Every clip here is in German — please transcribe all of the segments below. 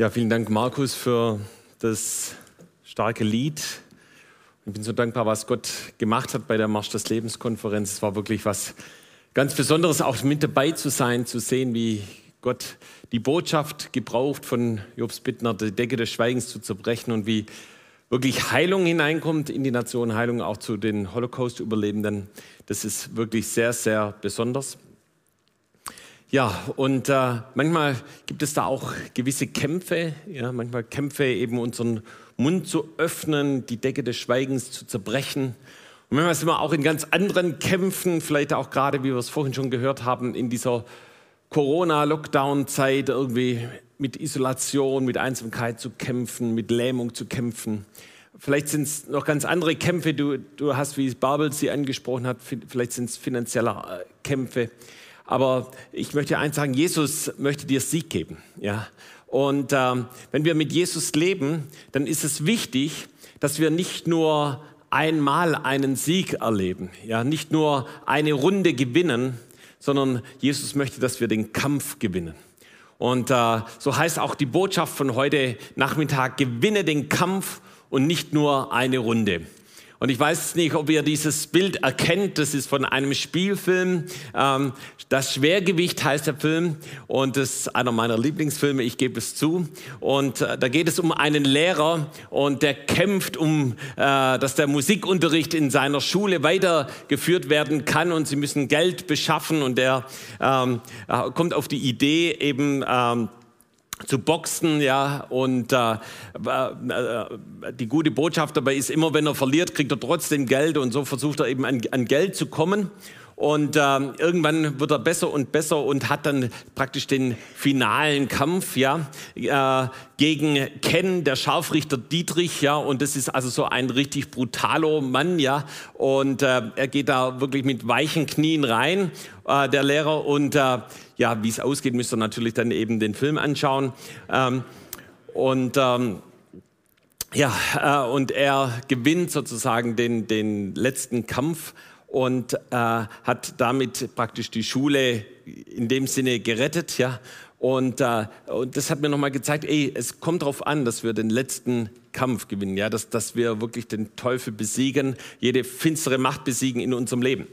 Ja, vielen Dank, Markus, für das starke Lied. Ich bin so dankbar, was Gott gemacht hat bei der Marsch des Lebens Konferenz. Es war wirklich was ganz Besonderes, auch mit dabei zu sein, zu sehen, wie Gott die Botschaft gebraucht von Jobs Bittner, die Decke des Schweigens zu zerbrechen und wie wirklich Heilung hineinkommt in die Nation, Heilung auch zu den Holocaust-Überlebenden. Das ist wirklich sehr, sehr besonders. Ja, und äh, manchmal gibt es da auch gewisse Kämpfe, ja, manchmal Kämpfe, eben unseren Mund zu öffnen, die Decke des Schweigens zu zerbrechen. Und manchmal sind wir auch in ganz anderen Kämpfen, vielleicht auch gerade, wie wir es vorhin schon gehört haben, in dieser Corona-Lockdown-Zeit irgendwie mit Isolation, mit Einsamkeit zu kämpfen, mit Lähmung zu kämpfen. Vielleicht sind es noch ganz andere Kämpfe, du, du hast, wie Babel sie angesprochen hat, vielleicht sind es finanzielle äh, Kämpfe. Aber ich möchte eins sagen, Jesus möchte dir Sieg geben. Ja? Und ähm, wenn wir mit Jesus leben, dann ist es wichtig, dass wir nicht nur einmal einen Sieg erleben, ja, nicht nur eine Runde gewinnen, sondern Jesus möchte, dass wir den Kampf gewinnen. Und äh, so heißt auch die Botschaft von heute Nachmittag, gewinne den Kampf und nicht nur eine Runde. Und ich weiß nicht, ob ihr dieses Bild erkennt. Das ist von einem Spielfilm. Ähm, das Schwergewicht heißt der Film und das ist einer meiner Lieblingsfilme. Ich gebe es zu. Und äh, da geht es um einen Lehrer und der kämpft um, äh, dass der Musikunterricht in seiner Schule weitergeführt werden kann und sie müssen Geld beschaffen und er ähm, äh, kommt auf die Idee eben ähm, zu boxen, ja, und äh, äh, die gute Botschaft dabei ist immer, wenn er verliert, kriegt er trotzdem Geld und so versucht er eben an, an Geld zu kommen. Und äh, irgendwann wird er besser und besser und hat dann praktisch den finalen Kampf ja, äh, gegen Ken, der Scharfrichter Dietrich. Ja, und das ist also so ein richtig brutaler Mann. Ja, und äh, er geht da wirklich mit weichen Knien rein, äh, der Lehrer. Und äh, ja, wie es ausgeht, müsst ihr natürlich dann eben den Film anschauen. Ähm, und ähm, ja, äh, und er gewinnt sozusagen den, den letzten Kampf und äh, hat damit praktisch die Schule in dem Sinne gerettet, ja. Und, äh, und das hat mir nochmal gezeigt, ey, es kommt darauf an, dass wir den letzten Kampf gewinnen, ja, dass, dass wir wirklich den Teufel besiegen, jede finstere Macht besiegen in unserem Leben.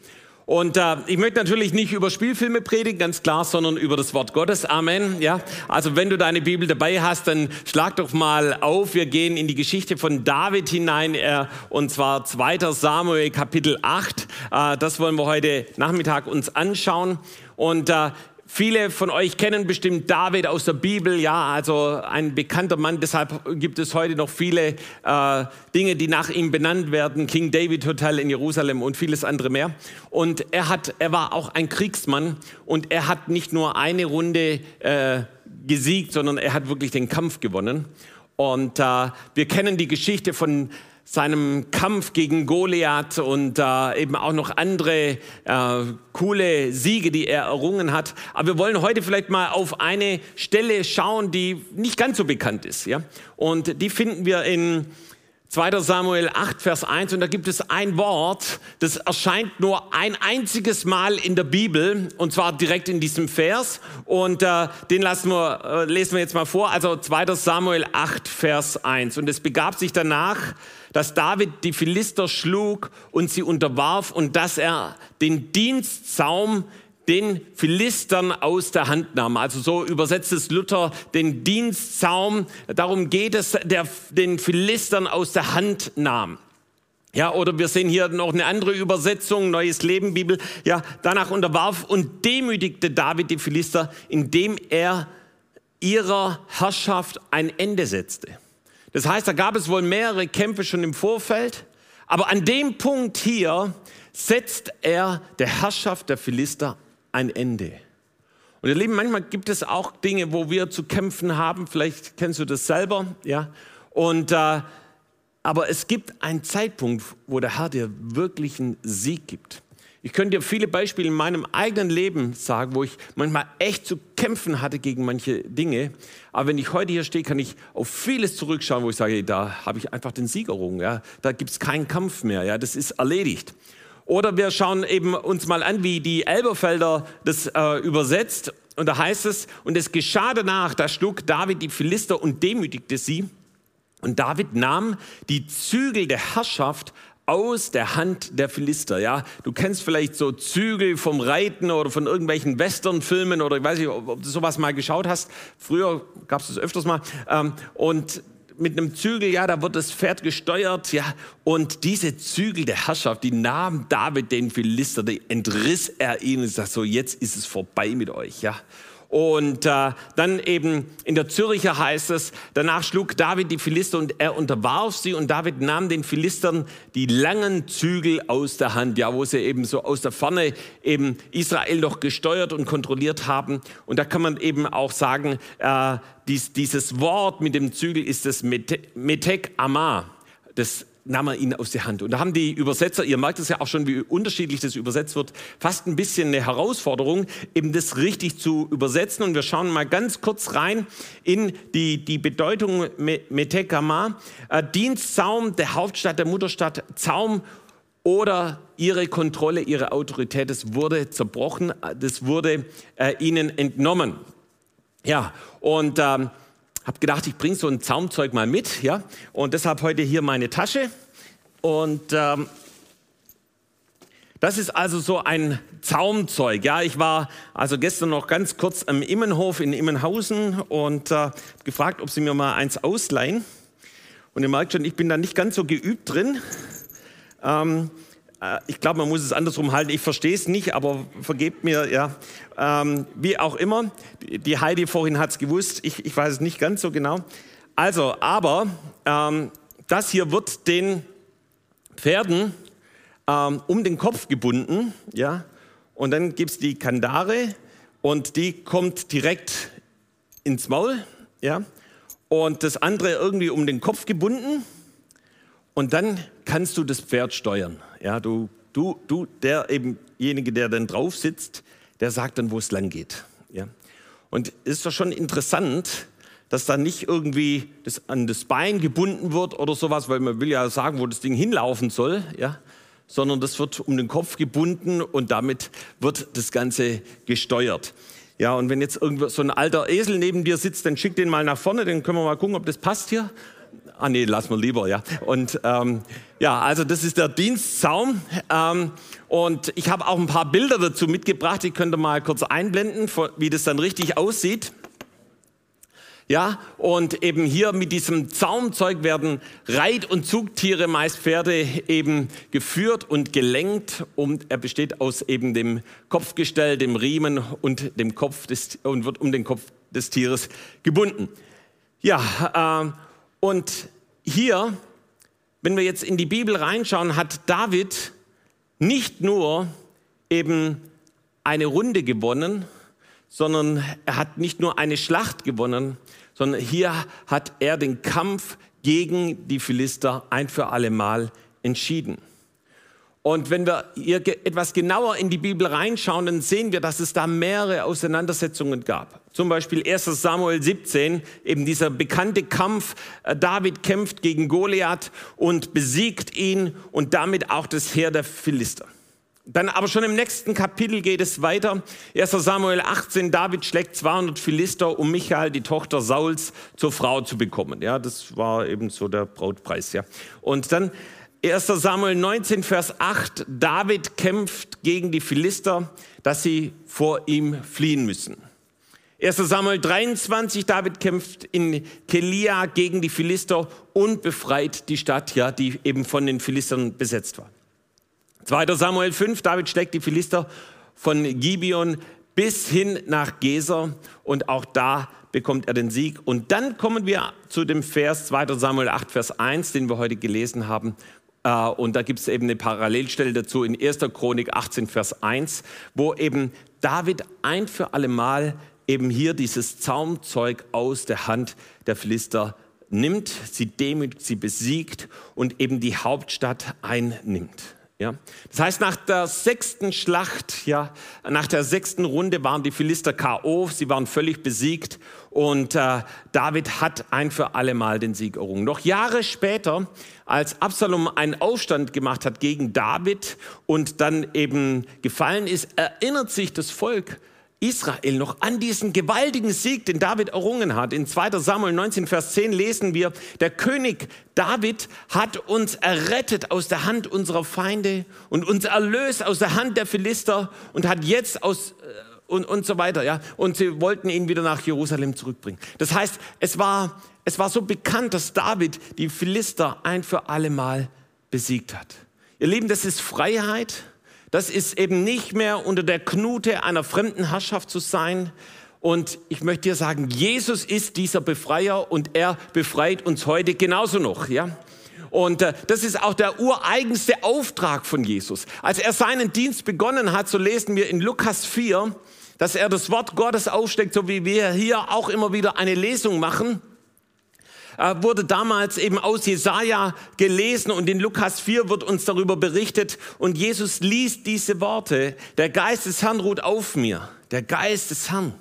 Und äh, ich möchte natürlich nicht über Spielfilme predigen, ganz klar, sondern über das Wort Gottes. Amen. Ja, also wenn du deine Bibel dabei hast, dann schlag doch mal auf. Wir gehen in die Geschichte von David hinein, äh, und zwar 2. Samuel Kapitel 8. Äh, das wollen wir heute Nachmittag uns anschauen. Und äh, Viele von euch kennen bestimmt David aus der Bibel, ja, also ein bekannter Mann. Deshalb gibt es heute noch viele äh, Dinge, die nach ihm benannt werden. King David Hotel in Jerusalem und vieles andere mehr. Und er hat, er war auch ein Kriegsmann und er hat nicht nur eine Runde äh, gesiegt, sondern er hat wirklich den Kampf gewonnen. Und äh, wir kennen die Geschichte von seinem Kampf gegen Goliath und äh, eben auch noch andere äh, coole Siege, die er errungen hat. Aber wir wollen heute vielleicht mal auf eine Stelle schauen, die nicht ganz so bekannt ist. Ja? Und die finden wir in 2. Samuel 8, Vers 1, und da gibt es ein Wort, das erscheint nur ein einziges Mal in der Bibel, und zwar direkt in diesem Vers. Und äh, den lassen wir, äh, lesen wir jetzt mal vor. Also 2. Samuel 8, Vers 1. Und es begab sich danach, dass David die Philister schlug und sie unterwarf und dass er den Dienstsaum den Philistern aus der Hand nahm. Also so übersetzt es Luther den Dienstsaum. Darum geht es, der den Philistern aus der Hand nahm. Ja, oder wir sehen hier noch eine andere Übersetzung, Neues Leben Bibel. Ja, danach unterwarf und demütigte David die Philister, indem er ihrer Herrschaft ein Ende setzte. Das heißt, da gab es wohl mehrere Kämpfe schon im Vorfeld, aber an dem Punkt hier setzt er der Herrschaft der Philister ein Ende. Und ihr Lieben, manchmal gibt es auch Dinge, wo wir zu kämpfen haben. Vielleicht kennst du das selber, ja. Und äh, aber es gibt einen Zeitpunkt, wo der Herr dir wirklich einen Sieg gibt. Ich könnte dir viele Beispiele in meinem eigenen Leben sagen, wo ich manchmal echt zu kämpfen hatte gegen manche Dinge. Aber wenn ich heute hier stehe, kann ich auf vieles zurückschauen, wo ich sage, da habe ich einfach den Sieg errungen. Ja? Da gibt es keinen Kampf mehr. Ja? Das ist erledigt. Oder wir schauen eben uns mal an, wie die Elberfelder das äh, übersetzt. Und da heißt es, und es geschah danach, da schlug David die Philister und demütigte sie. Und David nahm die Zügel der Herrschaft aus der Hand der Philister. Ja, du kennst vielleicht so Zügel vom Reiten oder von irgendwelchen Westernfilmen oder ich weiß nicht, ob du sowas mal geschaut hast. Früher gab es das öfters mal. Ähm, und mit einem Zügel, ja, da wird das Pferd gesteuert, ja. Und diese Zügel der Herrschaft, die nahm David den Philister, die entriss er ihnen und sagt so, jetzt ist es vorbei mit euch, ja. Und äh, dann eben in der Züricher heißt es, danach schlug David die Philister und er unterwarf sie und David nahm den Philistern die langen Zügel aus der Hand, ja, wo sie eben so aus der Ferne eben Israel noch gesteuert und kontrolliert haben. Und da kann man eben auch sagen, äh, dies, dieses Wort mit dem Zügel ist das Metek Amar. Das nahm er ihn aus der Hand. Und da haben die Übersetzer, ihr merkt es ja auch schon, wie unterschiedlich das übersetzt wird, fast ein bisschen eine Herausforderung, eben das richtig zu übersetzen. Und wir schauen mal ganz kurz rein in die, die Bedeutung Metekama. Äh, Dienstzaum der Hauptstadt, der Mutterstadt, Zaum oder ihre Kontrolle, ihre Autorität, das wurde zerbrochen, das wurde äh, ihnen entnommen. Ja, und ähm, habe gedacht, ich bringe so ein Zaumzeug mal mit, ja, und deshalb heute hier meine Tasche. Und ähm, das ist also so ein Zaumzeug. Ja, ich war also gestern noch ganz kurz am Immenhof in Immenhausen und äh, gefragt, ob sie mir mal eins ausleihen. Und ihr merkt schon, ich bin da nicht ganz so geübt drin. Ähm, äh, ich glaube, man muss es andersrum halten. Ich verstehe es nicht, aber vergebt mir, ja. Ähm, wie auch immer. Die Heidi vorhin hat es gewusst. Ich, ich, weiß es nicht ganz so genau. Also, aber ähm, das hier wird den Pferden ähm, um den Kopf gebunden, ja. Und dann gibt es die Kandare und die kommt direkt ins Maul, ja. Und das andere irgendwie um den Kopf gebunden. Und dann kannst du das Pferd steuern. Ja, du, du, du, der ebenjenige, der dann drauf sitzt, der sagt dann, wo es lang geht. Ja. Und ist doch schon interessant, dass da nicht irgendwie das an das Bein gebunden wird oder sowas, weil man will ja sagen, wo das Ding hinlaufen soll, ja, sondern das wird um den Kopf gebunden und damit wird das Ganze gesteuert. Ja, und wenn jetzt irgendwo so ein alter Esel neben dir sitzt, dann schick den mal nach vorne, dann können wir mal gucken, ob das passt hier. Ah nee, lass mal lieber, ja. Und ähm, ja, also das ist der Dienstzaum. Ähm, und ich habe auch ein paar Bilder dazu mitgebracht, die könnt ihr mal kurz einblenden, wie das dann richtig aussieht. Ja, und eben hier mit diesem Zaumzeug werden Reit- und Zugtiere, meist Pferde, eben geführt und gelenkt. Und er besteht aus eben dem Kopfgestell, dem Riemen und dem Kopf des, und wird um den Kopf des Tieres gebunden. Ja, äh, und hier, wenn wir jetzt in die Bibel reinschauen, hat David nicht nur eben eine Runde gewonnen, sondern er hat nicht nur eine Schlacht gewonnen, sondern hier hat er den Kampf gegen die Philister ein für alle Mal entschieden. Und wenn wir hier etwas genauer in die Bibel reinschauen, dann sehen wir, dass es da mehrere Auseinandersetzungen gab. Zum Beispiel 1 Samuel 17, eben dieser bekannte Kampf. Äh, David kämpft gegen Goliath und besiegt ihn und damit auch das Heer der Philister. Dann aber schon im nächsten Kapitel geht es weiter. 1 Samuel 18, David schlägt 200 Philister, um Michael, die Tochter Sauls, zur Frau zu bekommen. Ja, das war eben so der Brautpreis, ja. Und dann 1 Samuel 19, Vers 8, David kämpft gegen die Philister, dass sie vor ihm fliehen müssen. 1 Samuel 23, David kämpft in Kelia gegen die Philister und befreit die Stadt, ja, die eben von den Philistern besetzt war. 2 Samuel 5, David schlägt die Philister von Gibeon bis hin nach Geser und auch da bekommt er den Sieg. Und dann kommen wir zu dem Vers 2 Samuel 8, Vers 1, den wir heute gelesen haben, und da gibt es eben eine Parallelstelle dazu in 1. Chronik 18, Vers 1, wo eben David ein für alle Mal eben hier dieses Zaumzeug aus der Hand der Philister nimmt, sie demütigt, sie besiegt und eben die Hauptstadt einnimmt. Ja? Das heißt, nach der sechsten Schlacht, ja, nach der sechsten Runde waren die Philister K.O., sie waren völlig besiegt und äh, David hat ein für alle Mal den Sieg errungen. Noch Jahre später, als Absalom einen Aufstand gemacht hat gegen David und dann eben gefallen ist, erinnert sich das Volk Israel noch an diesen gewaltigen Sieg, den David errungen hat. In 2 Samuel 19, Vers 10 lesen wir, der König David hat uns errettet aus der Hand unserer Feinde und uns erlöst aus der Hand der Philister und hat jetzt aus äh, und, und so weiter, ja. Und sie wollten ihn wieder nach Jerusalem zurückbringen. Das heißt, es war, es war so bekannt, dass David die Philister ein für alle Mal besiegt hat. Ihr Lieben, das ist Freiheit das ist eben nicht mehr unter der Knute einer fremden Herrschaft zu sein. Und ich möchte dir sagen, Jesus ist dieser Befreier und er befreit uns heute genauso noch, ja. Und äh, das ist auch der ureigenste Auftrag von Jesus. Als er seinen Dienst begonnen hat, so lesen wir in Lukas 4, dass er das Wort Gottes aufsteckt, so wie wir hier auch immer wieder eine Lesung machen. Äh, wurde damals eben aus Jesaja gelesen und in Lukas 4 wird uns darüber berichtet und Jesus liest diese Worte. Der Geist des Herrn ruht auf mir. Der Geist des Herrn.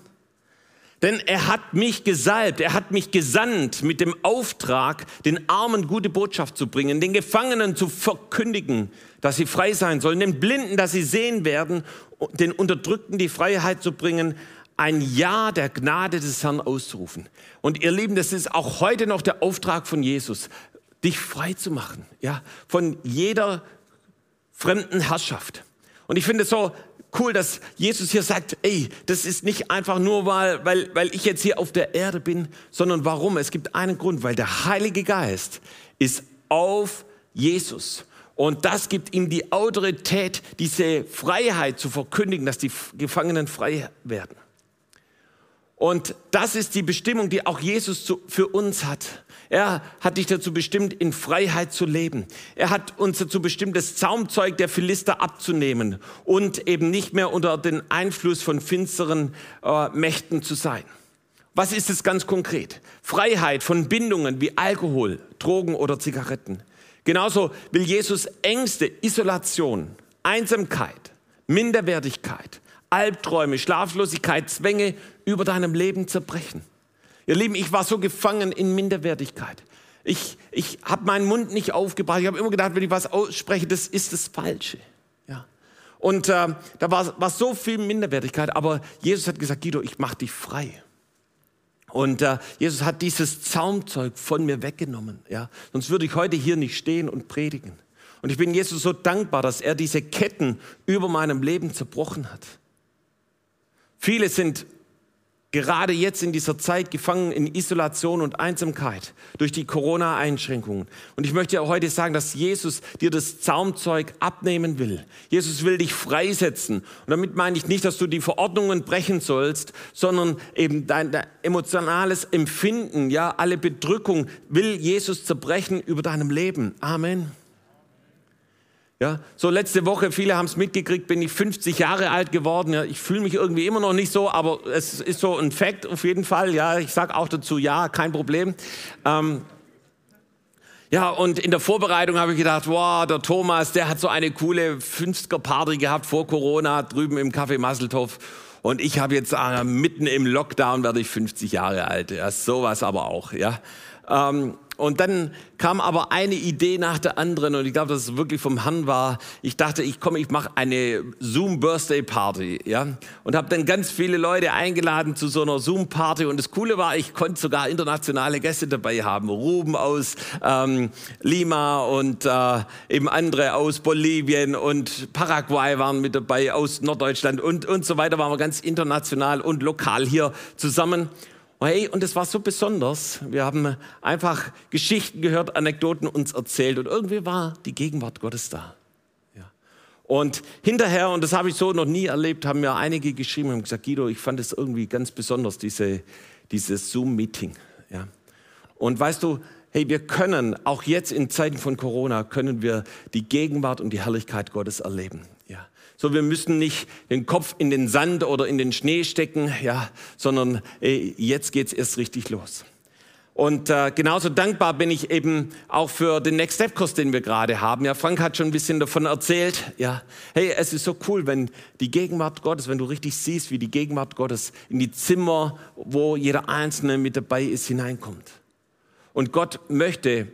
Denn er hat mich gesalbt, er hat mich gesandt mit dem Auftrag, den Armen gute Botschaft zu bringen, den Gefangenen zu verkündigen, dass sie frei sein sollen, den Blinden, dass sie sehen werden, den Unterdrückten die Freiheit zu bringen, ein Ja der Gnade des Herrn auszurufen. Und ihr Lieben, das ist auch heute noch der Auftrag von Jesus, dich frei zu machen, ja, von jeder fremden Herrschaft. Und ich finde es so cool, dass Jesus hier sagt, ey, das ist nicht einfach nur, weil, weil, weil ich jetzt hier auf der Erde bin, sondern warum? Es gibt einen Grund, weil der Heilige Geist ist auf Jesus. Und das gibt ihm die Autorität, diese Freiheit zu verkündigen, dass die Gefangenen frei werden. Und das ist die Bestimmung, die auch Jesus zu, für uns hat. Er hat dich dazu bestimmt, in Freiheit zu leben. Er hat uns dazu bestimmt, das Zaumzeug der Philister abzunehmen und eben nicht mehr unter den Einfluss von finsteren äh, Mächten zu sein. Was ist es ganz konkret? Freiheit von Bindungen wie Alkohol, Drogen oder Zigaretten. Genauso will Jesus Ängste, Isolation, Einsamkeit, Minderwertigkeit, Albträume, Schlaflosigkeit, Zwänge über deinem Leben zerbrechen. Ihr Lieben, ich war so gefangen in Minderwertigkeit. Ich, ich habe meinen Mund nicht aufgebracht. Ich habe immer gedacht, wenn ich was ausspreche, das ist das Falsche. Ja. Und äh, da war, war so viel Minderwertigkeit. Aber Jesus hat gesagt, Guido, ich mache dich frei. Und äh, Jesus hat dieses Zaumzeug von mir weggenommen. Ja. Sonst würde ich heute hier nicht stehen und predigen. Und ich bin Jesus so dankbar, dass er diese Ketten über meinem Leben zerbrochen hat. Viele sind gerade jetzt in dieser Zeit gefangen in Isolation und Einsamkeit durch die Corona-Einschränkungen. Und ich möchte heute sagen, dass Jesus dir das Zaumzeug abnehmen will. Jesus will dich freisetzen. Und damit meine ich nicht, dass du die Verordnungen brechen sollst, sondern eben dein, dein emotionales Empfinden, ja, alle Bedrückung will Jesus zerbrechen über deinem Leben. Amen. Ja, so letzte Woche, viele haben es mitgekriegt, bin ich 50 Jahre alt geworden. Ja, ich fühle mich irgendwie immer noch nicht so, aber es ist so ein Fakt auf jeden Fall. Ja, ich sage auch dazu ja, kein Problem. Ähm, ja, und in der Vorbereitung habe ich gedacht, wow, der Thomas, der hat so eine coole 50er-Party gehabt vor Corona drüben im Café Masseltoff. Und ich habe jetzt äh, mitten im Lockdown werde ich 50 Jahre alt. Ja, sowas aber auch. Ja. Ähm, und dann kam aber eine Idee nach der anderen und ich glaube, dass es wirklich vom Herrn war. Ich dachte, ich komme, ich mache eine Zoom Birthday Party, ja, und habe dann ganz viele Leute eingeladen zu so einer Zoom Party und das Coole war, ich konnte sogar internationale Gäste dabei haben, Ruben aus ähm, Lima und äh, eben andere aus Bolivien und Paraguay waren mit dabei, aus Norddeutschland und und so weiter waren wir ganz international und lokal hier zusammen. Hey, und es war so besonders. Wir haben einfach Geschichten gehört, Anekdoten uns erzählt und irgendwie war die Gegenwart Gottes da. Ja. Und hinterher, und das habe ich so noch nie erlebt, haben mir einige geschrieben und gesagt, Guido, ich fand es irgendwie ganz besonders, diese, dieses Zoom-Meeting. Ja. Und weißt du, hey, wir können, auch jetzt in Zeiten von Corona, können wir die Gegenwart und die Herrlichkeit Gottes erleben. So, wir müssen nicht den Kopf in den Sand oder in den Schnee stecken, ja, sondern ey, jetzt geht's erst richtig los. Und äh, genauso dankbar bin ich eben auch für den Next Step Kurs, den wir gerade haben. Ja, Frank hat schon ein bisschen davon erzählt. Ja, hey, es ist so cool, wenn die Gegenwart Gottes, wenn du richtig siehst, wie die Gegenwart Gottes in die Zimmer, wo jeder Einzelne mit dabei ist, hineinkommt. Und Gott möchte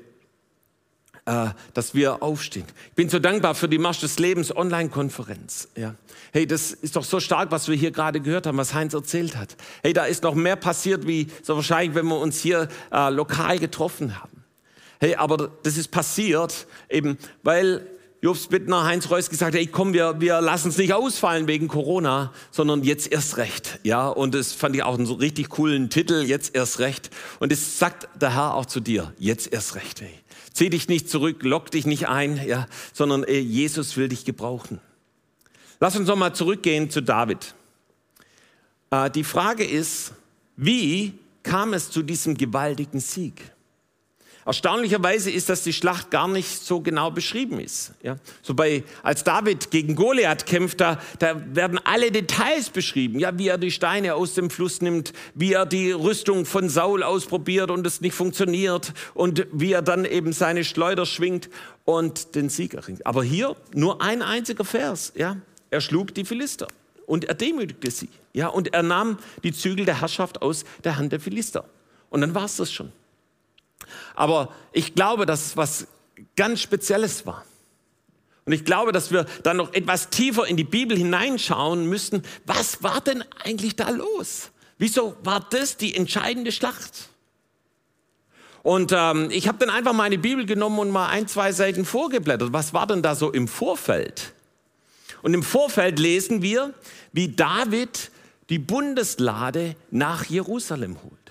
äh, dass wir aufstehen. Ich bin so dankbar für die Marsch des Lebens Online-Konferenz. Ja. Hey, das ist doch so stark, was wir hier gerade gehört haben, was Heinz erzählt hat. Hey, da ist noch mehr passiert, wie so wahrscheinlich, wenn wir uns hier äh, lokal getroffen haben. Hey, aber das ist passiert eben, weil Jobs Bittner, Heinz Reus gesagt, hey, komm, wir, wir lassen es nicht ausfallen wegen Corona, sondern jetzt erst recht. Ja, und das fand ich auch einen so richtig coolen Titel, jetzt erst recht. Und es sagt der Herr auch zu dir, jetzt erst recht. Hey. Zieh dich nicht zurück, lock dich nicht ein, ja, sondern äh, Jesus will dich gebrauchen. Lass uns nochmal zurückgehen zu David. Äh, die Frage ist, wie kam es zu diesem gewaltigen Sieg? Erstaunlicherweise ist, dass die Schlacht gar nicht so genau beschrieben ist. Ja? So bei, als David gegen Goliath kämpft, da, da werden alle Details beschrieben. Ja, wie er die Steine aus dem Fluss nimmt, wie er die Rüstung von Saul ausprobiert und es nicht funktioniert und wie er dann eben seine Schleuder schwingt und den Sieg erringt. Aber hier nur ein einziger Vers. Ja? Er schlug die Philister und er demütigte sie. Ja? Und er nahm die Zügel der Herrschaft aus der Hand der Philister. Und dann war es das schon. Aber ich glaube, dass es was ganz Spezielles war. Und ich glaube, dass wir dann noch etwas tiefer in die Bibel hineinschauen müssten. Was war denn eigentlich da los? Wieso war das die entscheidende Schlacht? Und ähm, ich habe dann einfach meine Bibel genommen und mal ein, zwei Seiten vorgeblättert. Was war denn da so im Vorfeld? Und im Vorfeld lesen wir, wie David die Bundeslade nach Jerusalem holt.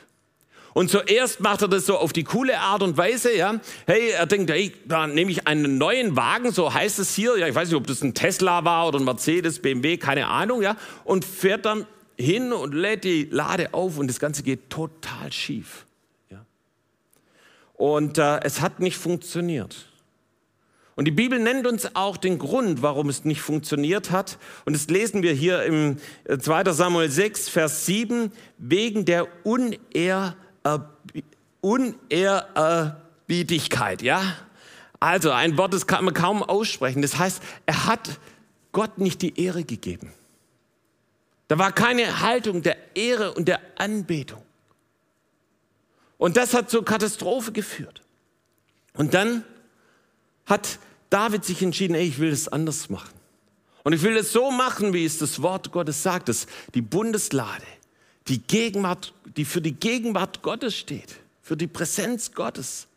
Und zuerst macht er das so auf die coole Art und Weise, ja. Hey, er denkt, hey, da nehme ich einen neuen Wagen, so heißt es hier. Ja, ich weiß nicht, ob das ein Tesla war oder ein Mercedes, BMW, keine Ahnung, ja. Und fährt dann hin und lädt die Lade auf und das Ganze geht total schief. Ja. Und äh, es hat nicht funktioniert. Und die Bibel nennt uns auch den Grund, warum es nicht funktioniert hat. Und das lesen wir hier im 2. Äh, Samuel 6, Vers 7, wegen der Unehr Unehrerbietigkeit, ja? Also ein Wort, das kann man kaum aussprechen. Das heißt, er hat Gott nicht die Ehre gegeben. Da war keine Haltung der Ehre und der Anbetung. Und das hat zur Katastrophe geführt. Und dann hat David sich entschieden, ey, ich will das anders machen. Und ich will es so machen, wie es das Wort Gottes sagt, dass die Bundeslade die Gegenwart, die für die Gegenwart Gottes steht, für die Präsenz Gottes.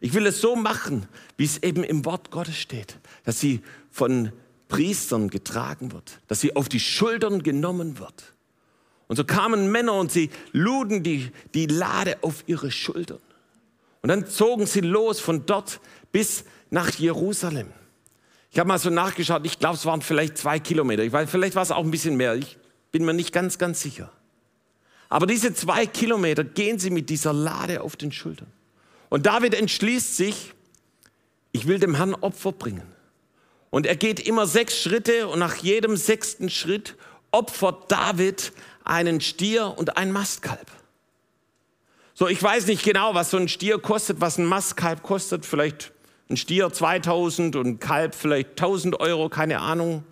Ich will es so machen, wie es eben im Wort Gottes steht, dass sie von Priestern getragen wird, dass sie auf die Schultern genommen wird. Und so kamen Männer und sie luden die, die Lade auf ihre Schultern. Und dann zogen sie los von dort bis nach Jerusalem. Ich habe mal so nachgeschaut, ich glaube, es waren vielleicht zwei Kilometer. Ich weiß, vielleicht war es auch ein bisschen mehr. Ich bin mir nicht ganz, ganz sicher. Aber diese zwei Kilometer gehen sie mit dieser Lade auf den Schultern. Und David entschließt sich, ich will dem Herrn Opfer bringen. Und er geht immer sechs Schritte und nach jedem sechsten Schritt opfert David einen Stier und ein Mastkalb. So, ich weiß nicht genau, was so ein Stier kostet, was ein Mastkalb kostet. Vielleicht ein Stier 2000 und ein Kalb vielleicht 1000 Euro, keine Ahnung.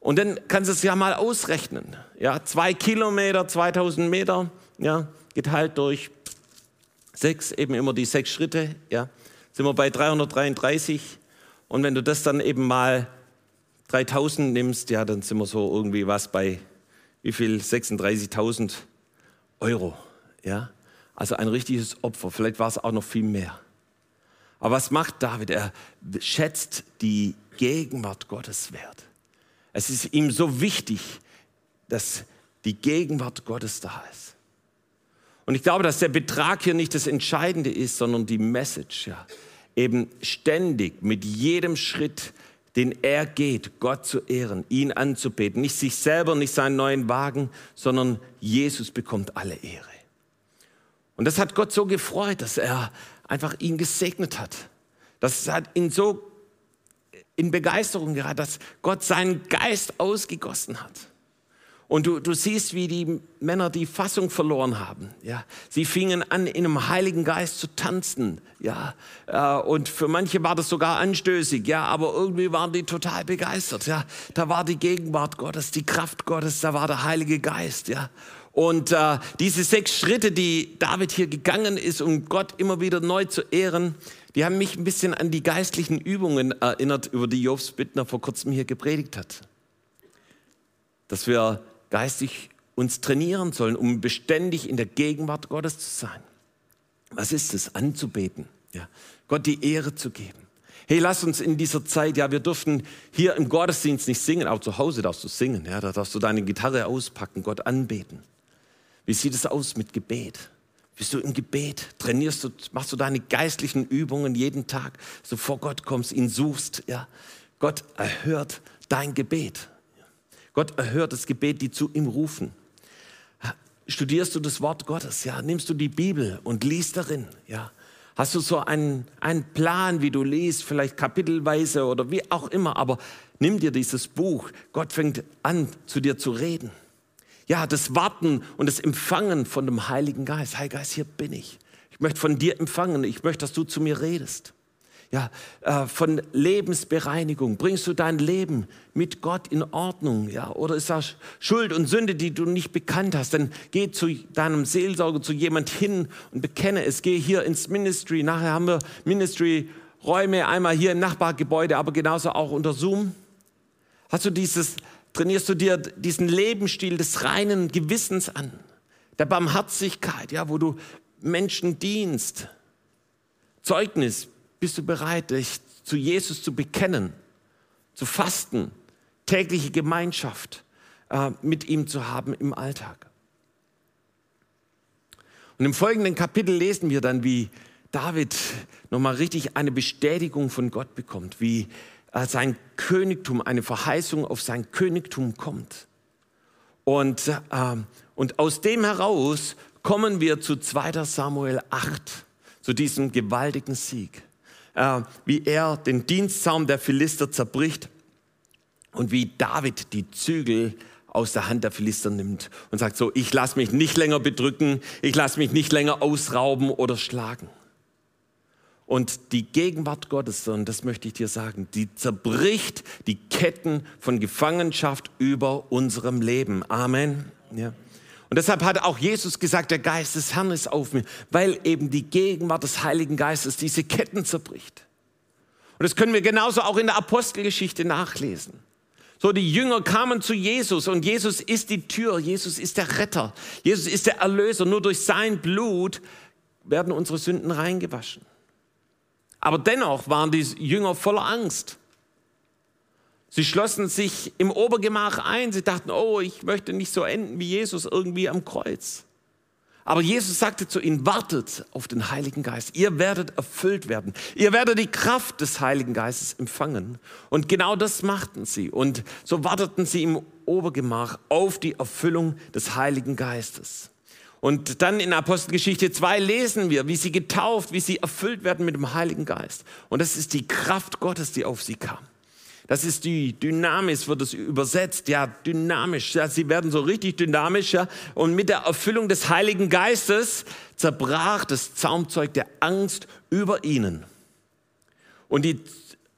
Und dann kannst du es ja mal ausrechnen. Ja, zwei Kilometer, 2000 Meter, ja, geteilt durch sechs, eben immer die sechs Schritte, ja, sind wir bei 333. Und wenn du das dann eben mal 3000 nimmst, ja, dann sind wir so irgendwie was bei, wie viel? 36.000 Euro, ja. Also ein richtiges Opfer. Vielleicht war es auch noch viel mehr. Aber was macht David? Er schätzt die Gegenwart Gottes wert. Es ist ihm so wichtig, dass die Gegenwart Gottes da ist. Und ich glaube, dass der Betrag hier nicht das Entscheidende ist, sondern die Message. Ja. Eben ständig mit jedem Schritt, den er geht, Gott zu ehren, ihn anzubeten. Nicht sich selber, nicht seinen neuen Wagen, sondern Jesus bekommt alle Ehre. Und das hat Gott so gefreut, dass er einfach ihn gesegnet hat. Das hat ihn so in Begeisterung geraten, dass Gott seinen Geist ausgegossen hat. Und du, du siehst, wie die Männer die Fassung verloren haben. Ja, sie fingen an, in einem Heiligen Geist zu tanzen. Ja, äh, und für manche war das sogar anstößig. Ja, aber irgendwie waren die total begeistert. Ja, da war die Gegenwart Gottes, die Kraft Gottes, da war der Heilige Geist. Ja, und äh, diese sechs Schritte, die David hier gegangen ist, um Gott immer wieder neu zu ehren, die haben mich ein bisschen an die geistlichen Übungen erinnert, über die Jobs Bittner vor kurzem hier gepredigt hat. Dass wir geistig uns trainieren sollen, um beständig in der Gegenwart Gottes zu sein. Was ist es? Anzubeten, ja. Gott die Ehre zu geben. Hey, lass uns in dieser Zeit, ja, wir dürfen hier im Gottesdienst nicht singen, aber zu Hause darfst du singen, ja, da darfst du deine Gitarre auspacken, Gott anbeten. Wie sieht es aus mit Gebet? Bist du im Gebet? Trainierst du, machst du deine geistlichen Übungen jeden Tag, so vor Gott kommst, ihn suchst, ja? Gott erhört dein Gebet. Gott erhört das Gebet, die zu ihm rufen. Studierst du das Wort Gottes? Ja, nimmst du die Bibel und liest darin? Ja, hast du so einen, einen Plan, wie du liest, vielleicht kapitelweise oder wie auch immer, aber nimm dir dieses Buch. Gott fängt an, zu dir zu reden. Ja, das Warten und das Empfangen von dem Heiligen Geist. Heiliger Geist, hier bin ich. Ich möchte von dir empfangen. Ich möchte, dass du zu mir redest ja, äh, von Lebensbereinigung. Bringst du dein Leben mit Gott in Ordnung? Ja? Oder ist das Schuld und Sünde, die du nicht bekannt hast? Dann geh zu deinem Seelsorger, zu jemand hin und bekenne es. Geh hier ins Ministry. Nachher haben wir Ministry-Räume, einmal hier im Nachbargebäude, aber genauso auch unter Zoom. Hast du dieses, trainierst du dir diesen Lebensstil des reinen Gewissens an? Der Barmherzigkeit, ja, wo du Menschen dienst. Zeugnis, bist du bereit, dich zu Jesus zu bekennen, zu fasten, tägliche Gemeinschaft äh, mit ihm zu haben im Alltag? Und im folgenden Kapitel lesen wir dann, wie David nochmal richtig eine Bestätigung von Gott bekommt, wie sein Königtum, eine Verheißung auf sein Königtum kommt. Und, äh, und aus dem heraus kommen wir zu 2 Samuel 8, zu diesem gewaltigen Sieg äh, wie er den Dienstsaum der Philister zerbricht und wie David die Zügel aus der Hand der Philister nimmt und sagt so, ich lasse mich nicht länger bedrücken, ich lasse mich nicht länger ausrauben oder schlagen. Und die Gegenwart Gottes, und das möchte ich dir sagen, die zerbricht die Ketten von Gefangenschaft über unserem Leben. Amen. Ja. Und deshalb hat auch Jesus gesagt, der Geist des Herrn ist auf mir, weil eben die Gegenwart des Heiligen Geistes diese Ketten zerbricht. Und das können wir genauso auch in der Apostelgeschichte nachlesen. So, die Jünger kamen zu Jesus und Jesus ist die Tür, Jesus ist der Retter, Jesus ist der Erlöser. Nur durch sein Blut werden unsere Sünden reingewaschen. Aber dennoch waren die Jünger voller Angst. Sie schlossen sich im Obergemach ein. Sie dachten, oh, ich möchte nicht so enden wie Jesus irgendwie am Kreuz. Aber Jesus sagte zu ihnen, wartet auf den Heiligen Geist. Ihr werdet erfüllt werden. Ihr werdet die Kraft des Heiligen Geistes empfangen. Und genau das machten sie. Und so warteten sie im Obergemach auf die Erfüllung des Heiligen Geistes. Und dann in Apostelgeschichte 2 lesen wir, wie sie getauft, wie sie erfüllt werden mit dem Heiligen Geist. Und das ist die Kraft Gottes, die auf sie kam. Das ist die Dynamis, wird es übersetzt. Ja, dynamisch. Ja, sie werden so richtig dynamisch. Ja. Und mit der Erfüllung des Heiligen Geistes zerbrach das Zaumzeug der Angst über ihnen. Und, die,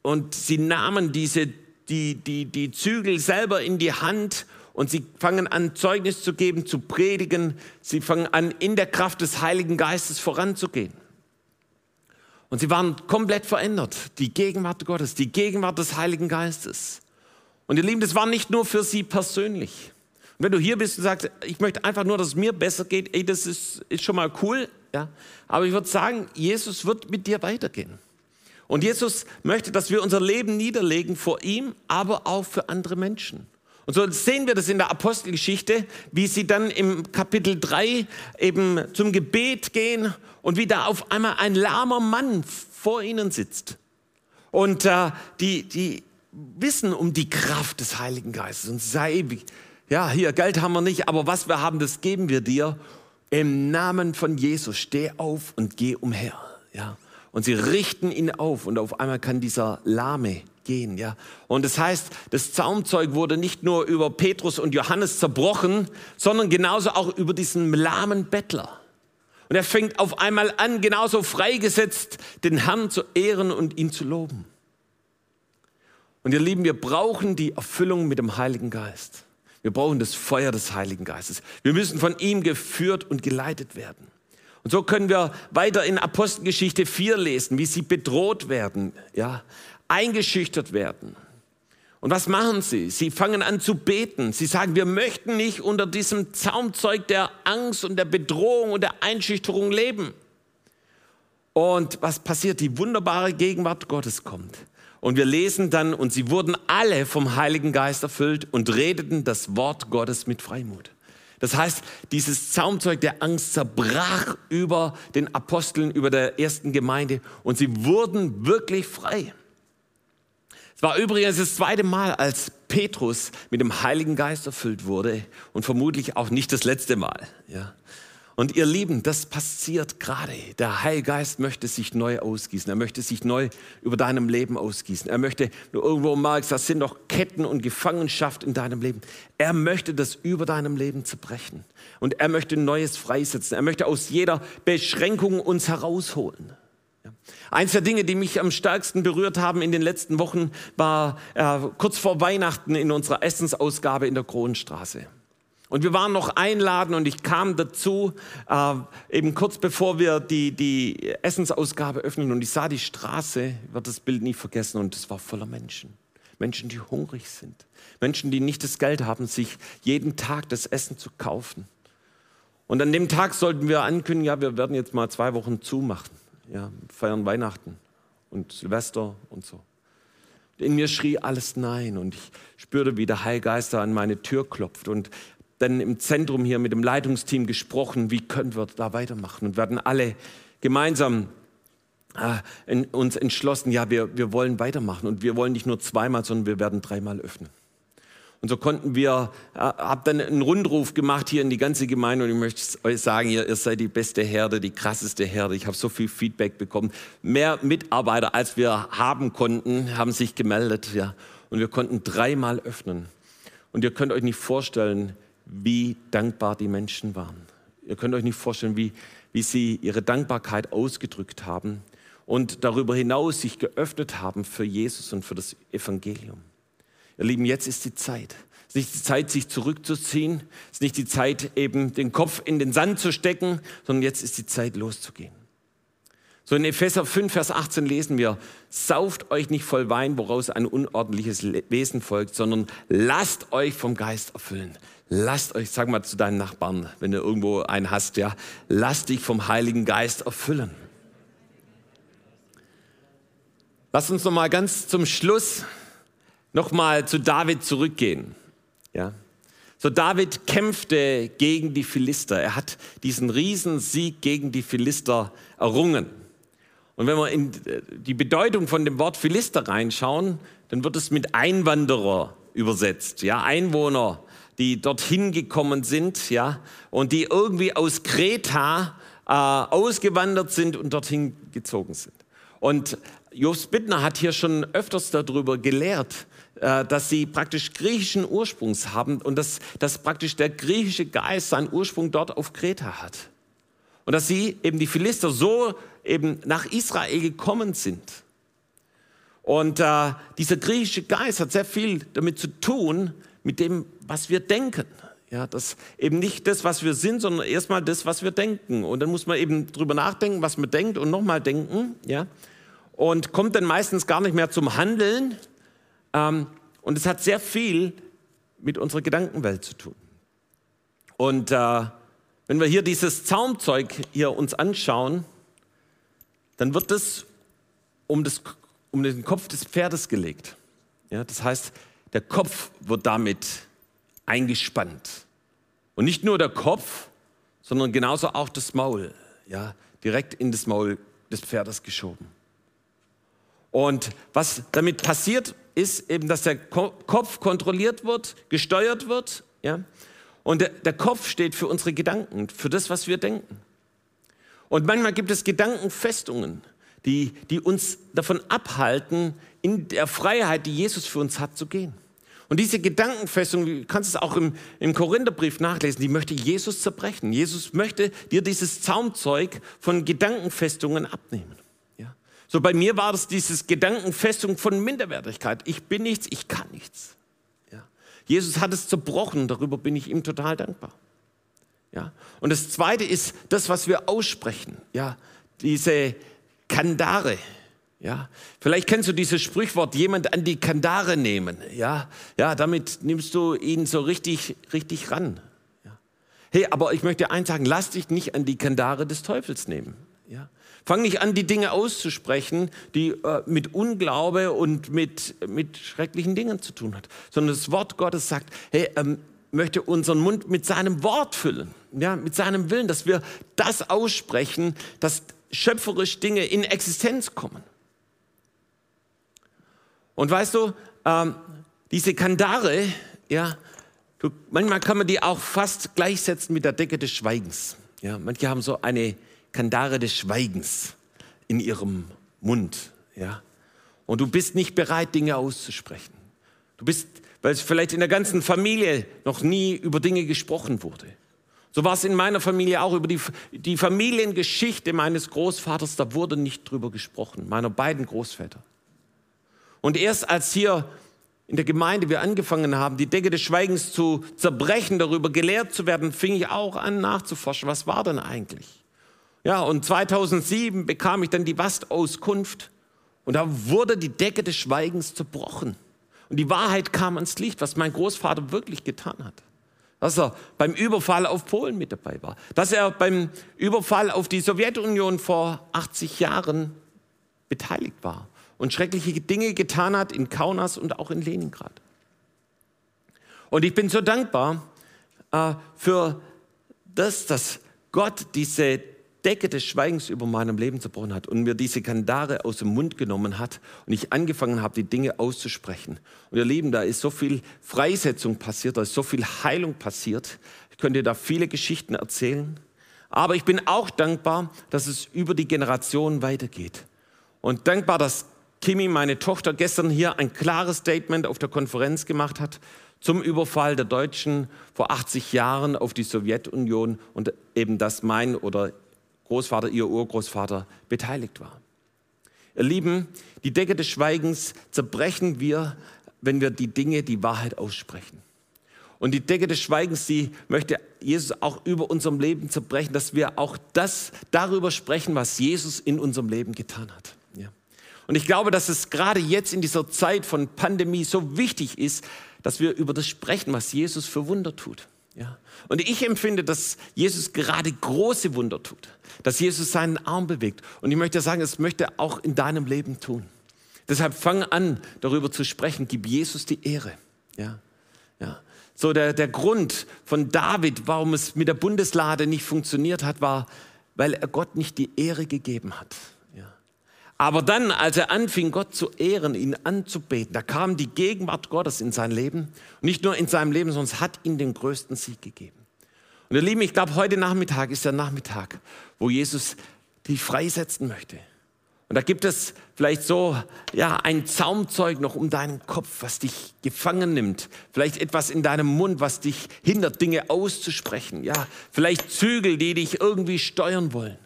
und sie nahmen diese, die, die, die Zügel selber in die Hand und sie fangen an, Zeugnis zu geben, zu predigen. Sie fangen an, in der Kraft des Heiligen Geistes voranzugehen. Und sie waren komplett verändert. Die Gegenwart Gottes, die Gegenwart des Heiligen Geistes. Und ihr Lieben, das war nicht nur für sie persönlich. Und wenn du hier bist und sagst, ich möchte einfach nur, dass es mir besser geht, ey, das ist, ist schon mal cool. Ja? Aber ich würde sagen, Jesus wird mit dir weitergehen. Und Jesus möchte, dass wir unser Leben niederlegen vor ihm, aber auch für andere Menschen. Und so sehen wir das in der Apostelgeschichte, wie sie dann im Kapitel 3 eben zum Gebet gehen und wie da auf einmal ein lahmer Mann vor ihnen sitzt. Und äh, die, die wissen um die Kraft des Heiligen Geistes und sei, ja, hier Geld haben wir nicht, aber was wir haben, das geben wir dir. Im Namen von Jesus, steh auf und geh umher. Ja. Und sie richten ihn auf und auf einmal kann dieser Lahme gehen. Ja? Und das heißt, das Zaumzeug wurde nicht nur über Petrus und Johannes zerbrochen, sondern genauso auch über diesen lahmen Bettler. Und er fängt auf einmal an, genauso freigesetzt, den Herrn zu ehren und ihn zu loben. Und ihr Lieben, wir brauchen die Erfüllung mit dem Heiligen Geist. Wir brauchen das Feuer des Heiligen Geistes. Wir müssen von ihm geführt und geleitet werden. Und so können wir weiter in Apostelgeschichte 4 lesen, wie sie bedroht werden, ja, eingeschüchtert werden. Und was machen sie? Sie fangen an zu beten. Sie sagen, wir möchten nicht unter diesem Zaumzeug der Angst und der Bedrohung und der Einschüchterung leben. Und was passiert? Die wunderbare Gegenwart Gottes kommt. Und wir lesen dann, und sie wurden alle vom Heiligen Geist erfüllt und redeten das Wort Gottes mit Freimut. Das heißt, dieses Zaumzeug der Angst zerbrach über den Aposteln, über der ersten Gemeinde und sie wurden wirklich frei. Es war übrigens das zweite Mal, als Petrus mit dem Heiligen Geist erfüllt wurde und vermutlich auch nicht das letzte Mal. Ja. Und ihr Lieben, das passiert gerade. Der Heilgeist möchte sich neu ausgießen. Er möchte sich neu über deinem Leben ausgießen. Er möchte, du irgendwo merkst, das sind noch Ketten und Gefangenschaft in deinem Leben. Er möchte das über deinem Leben zerbrechen. Und er möchte Neues freisetzen. Er möchte aus jeder Beschränkung uns herausholen. Eins der Dinge, die mich am stärksten berührt haben in den letzten Wochen, war äh, kurz vor Weihnachten in unserer Essensausgabe in der Kronenstraße. Und wir waren noch einladen und ich kam dazu, äh, eben kurz bevor wir die, die Essensausgabe öffnen und ich sah die Straße, wird das Bild nie vergessen und es war voller Menschen. Menschen, die hungrig sind. Menschen, die nicht das Geld haben, sich jeden Tag das Essen zu kaufen. Und an dem Tag sollten wir ankündigen, ja, wir werden jetzt mal zwei Wochen zumachen. Ja, feiern Weihnachten und Silvester und so. In mir schrie alles Nein und ich spürte, wie der Heilgeister an meine Tür klopft und dann im Zentrum hier mit dem Leitungsteam gesprochen, wie können wir da weitermachen und werden alle gemeinsam äh, uns entschlossen, ja, wir, wir wollen weitermachen und wir wollen nicht nur zweimal, sondern wir werden dreimal öffnen. Und so konnten wir, äh, hab dann einen Rundruf gemacht hier in die ganze Gemeinde und ich möchte euch sagen, ihr, ihr seid die beste Herde, die krasseste Herde. Ich habe so viel Feedback bekommen. Mehr Mitarbeiter, als wir haben konnten, haben sich gemeldet, ja. Und wir konnten dreimal öffnen. Und ihr könnt euch nicht vorstellen, wie dankbar die Menschen waren. Ihr könnt euch nicht vorstellen, wie, wie sie ihre Dankbarkeit ausgedrückt haben und darüber hinaus sich geöffnet haben für Jesus und für das Evangelium. Ihr Lieben, jetzt ist die Zeit. Es ist nicht die Zeit, sich zurückzuziehen. Es ist nicht die Zeit, eben den Kopf in den Sand zu stecken, sondern jetzt ist die Zeit, loszugehen. So in Epheser 5, Vers 18 lesen wir, sauft euch nicht voll Wein, woraus ein unordentliches Wesen folgt, sondern lasst euch vom Geist erfüllen. Lasst euch, sag mal zu deinen Nachbarn, wenn du irgendwo einen hast, ja, lasst dich vom Heiligen Geist erfüllen. Lass uns noch mal ganz zum Schluss noch mal zu David zurückgehen. Ja. So David kämpfte gegen die Philister. Er hat diesen Riesensieg gegen die Philister errungen. Und wenn wir in die Bedeutung von dem Wort Philister reinschauen, dann wird es mit Einwanderer übersetzt. Ja, Einwohner, die dorthin gekommen sind, ja, und die irgendwie aus Kreta äh, ausgewandert sind und dorthin gezogen sind. Und Jobs Bittner hat hier schon öfters darüber gelehrt, äh, dass sie praktisch griechischen Ursprungs haben und dass, dass praktisch der griechische Geist seinen Ursprung dort auf Kreta hat. Und dass sie eben die Philister so eben nach Israel gekommen sind. Und äh, dieser griechische Geist hat sehr viel damit zu tun, mit dem, was wir denken. Ja, das eben nicht das, was wir sind, sondern erstmal das, was wir denken. Und dann muss man eben drüber nachdenken, was man denkt und nochmal denken. Ja, und kommt dann meistens gar nicht mehr zum Handeln. Ähm, und es hat sehr viel mit unserer Gedankenwelt zu tun. Und äh, wenn wir hier dieses Zaumzeug hier uns anschauen, dann wird es um, das, um den Kopf des Pferdes gelegt. Ja, das heißt, der Kopf wird damit eingespannt. Und nicht nur der Kopf, sondern genauso auch das Maul, ja, direkt in das Maul des Pferdes geschoben. Und was damit passiert, ist eben, dass der Kopf kontrolliert wird, gesteuert wird, ja. Und der, der Kopf steht für unsere Gedanken, für das, was wir denken. Und manchmal gibt es Gedankenfestungen, die, die uns davon abhalten, in der Freiheit, die Jesus für uns hat, zu gehen. Und diese Gedankenfestung, du kannst es auch im, im Korintherbrief nachlesen, die möchte Jesus zerbrechen. Jesus möchte dir dieses Zaumzeug von Gedankenfestungen abnehmen. So bei mir war das dieses Gedankenfestung von Minderwertigkeit. Ich bin nichts, ich kann nichts. Ja? Jesus hat es zerbrochen, darüber bin ich ihm total dankbar. Ja? Und das Zweite ist das, was wir aussprechen. Ja? Diese Kandare. Ja, vielleicht kennst du dieses Sprichwort, jemand an die Kandare nehmen. Ja, ja, damit nimmst du ihn so richtig, richtig ran. Ja. Hey, aber ich möchte eins sagen, lass dich nicht an die Kandare des Teufels nehmen. Ja. Fang nicht an, die Dinge auszusprechen, die äh, mit Unglaube und mit, mit schrecklichen Dingen zu tun hat, sondern das Wort Gottes sagt, hey, ähm, möchte unseren Mund mit seinem Wort füllen, ja, mit seinem Willen, dass wir das aussprechen, dass schöpferisch Dinge in Existenz kommen. Und weißt du, ähm, diese Kandare, ja, du, manchmal kann man die auch fast gleichsetzen mit der Decke des Schweigens. Ja, manche haben so eine Kandare des Schweigens in ihrem Mund. Ja, und du bist nicht bereit, Dinge auszusprechen. Du bist, weil es vielleicht in der ganzen Familie noch nie über Dinge gesprochen wurde. So war es in meiner Familie auch über die, die Familiengeschichte meines Großvaters, da wurde nicht drüber gesprochen, meiner beiden Großväter. Und erst als hier in der Gemeinde wir angefangen haben, die Decke des Schweigens zu zerbrechen, darüber gelehrt zu werden, fing ich auch an nachzuforschen, was war denn eigentlich? Ja, und 2007 bekam ich dann die Wastauskunft und da wurde die Decke des Schweigens zerbrochen. Und die Wahrheit kam ans Licht, was mein Großvater wirklich getan hat. Dass er beim Überfall auf Polen mit dabei war. Dass er beim Überfall auf die Sowjetunion vor 80 Jahren beteiligt war und schreckliche Dinge getan hat in Kaunas und auch in Leningrad. Und ich bin so dankbar äh, für das, dass Gott diese Decke des Schweigens über meinem Leben zerbrochen hat und mir diese Kandare aus dem Mund genommen hat und ich angefangen habe, die Dinge auszusprechen. Und ihr Lieben, da ist so viel Freisetzung passiert, da ist so viel Heilung passiert. Ich könnte da viele Geschichten erzählen. Aber ich bin auch dankbar, dass es über die Generationen weitergeht. Und dankbar, dass Kimi, meine Tochter, gestern hier ein klares Statement auf der Konferenz gemacht hat zum Überfall der Deutschen vor 80 Jahren auf die Sowjetunion und eben, dass mein oder Großvater, ihr Urgroßvater beteiligt war. Ihr Lieben, die Decke des Schweigens zerbrechen wir, wenn wir die Dinge, die Wahrheit aussprechen. Und die Decke des Schweigens, die möchte Jesus auch über unserem Leben zerbrechen, dass wir auch das darüber sprechen, was Jesus in unserem Leben getan hat. Und ich glaube, dass es gerade jetzt in dieser Zeit von Pandemie so wichtig ist, dass wir über das sprechen, was Jesus für Wunder tut. Ja. Und ich empfinde, dass Jesus gerade große Wunder tut, dass Jesus seinen Arm bewegt. Und ich möchte sagen, es möchte auch in deinem Leben tun. Deshalb fang an, darüber zu sprechen. Gib Jesus die Ehre. Ja. Ja. So der, der Grund von David, warum es mit der Bundeslade nicht funktioniert hat, war, weil er Gott nicht die Ehre gegeben hat. Aber dann, als er anfing, Gott zu ehren, ihn anzubeten, da kam die Gegenwart Gottes in sein Leben. Und nicht nur in seinem Leben, sondern es hat ihm den größten Sieg gegeben. Und ihr Lieben, ich glaube, heute Nachmittag ist der Nachmittag, wo Jesus dich freisetzen möchte. Und da gibt es vielleicht so, ja, ein Zaumzeug noch um deinen Kopf, was dich gefangen nimmt. Vielleicht etwas in deinem Mund, was dich hindert, Dinge auszusprechen. Ja, vielleicht Zügel, die dich irgendwie steuern wollen.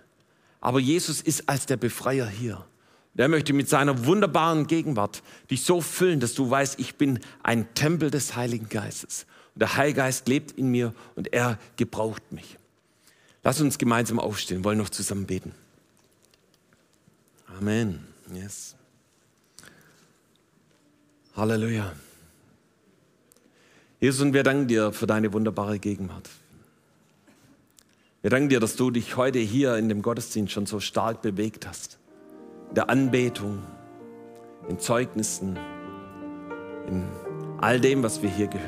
Aber Jesus ist als der Befreier hier. Der möchte mit seiner wunderbaren Gegenwart dich so füllen, dass du weißt, ich bin ein Tempel des Heiligen Geistes. Und der Heilige Geist lebt in mir und er gebraucht mich. Lass uns gemeinsam aufstehen, wollen noch zusammen beten. Amen. Yes. Halleluja. Jesus, und wir danken dir für deine wunderbare Gegenwart. Wir danken dir, dass du dich heute hier in dem Gottesdienst schon so stark bewegt hast der Anbetung, in Zeugnissen, in all dem, was wir hier gehört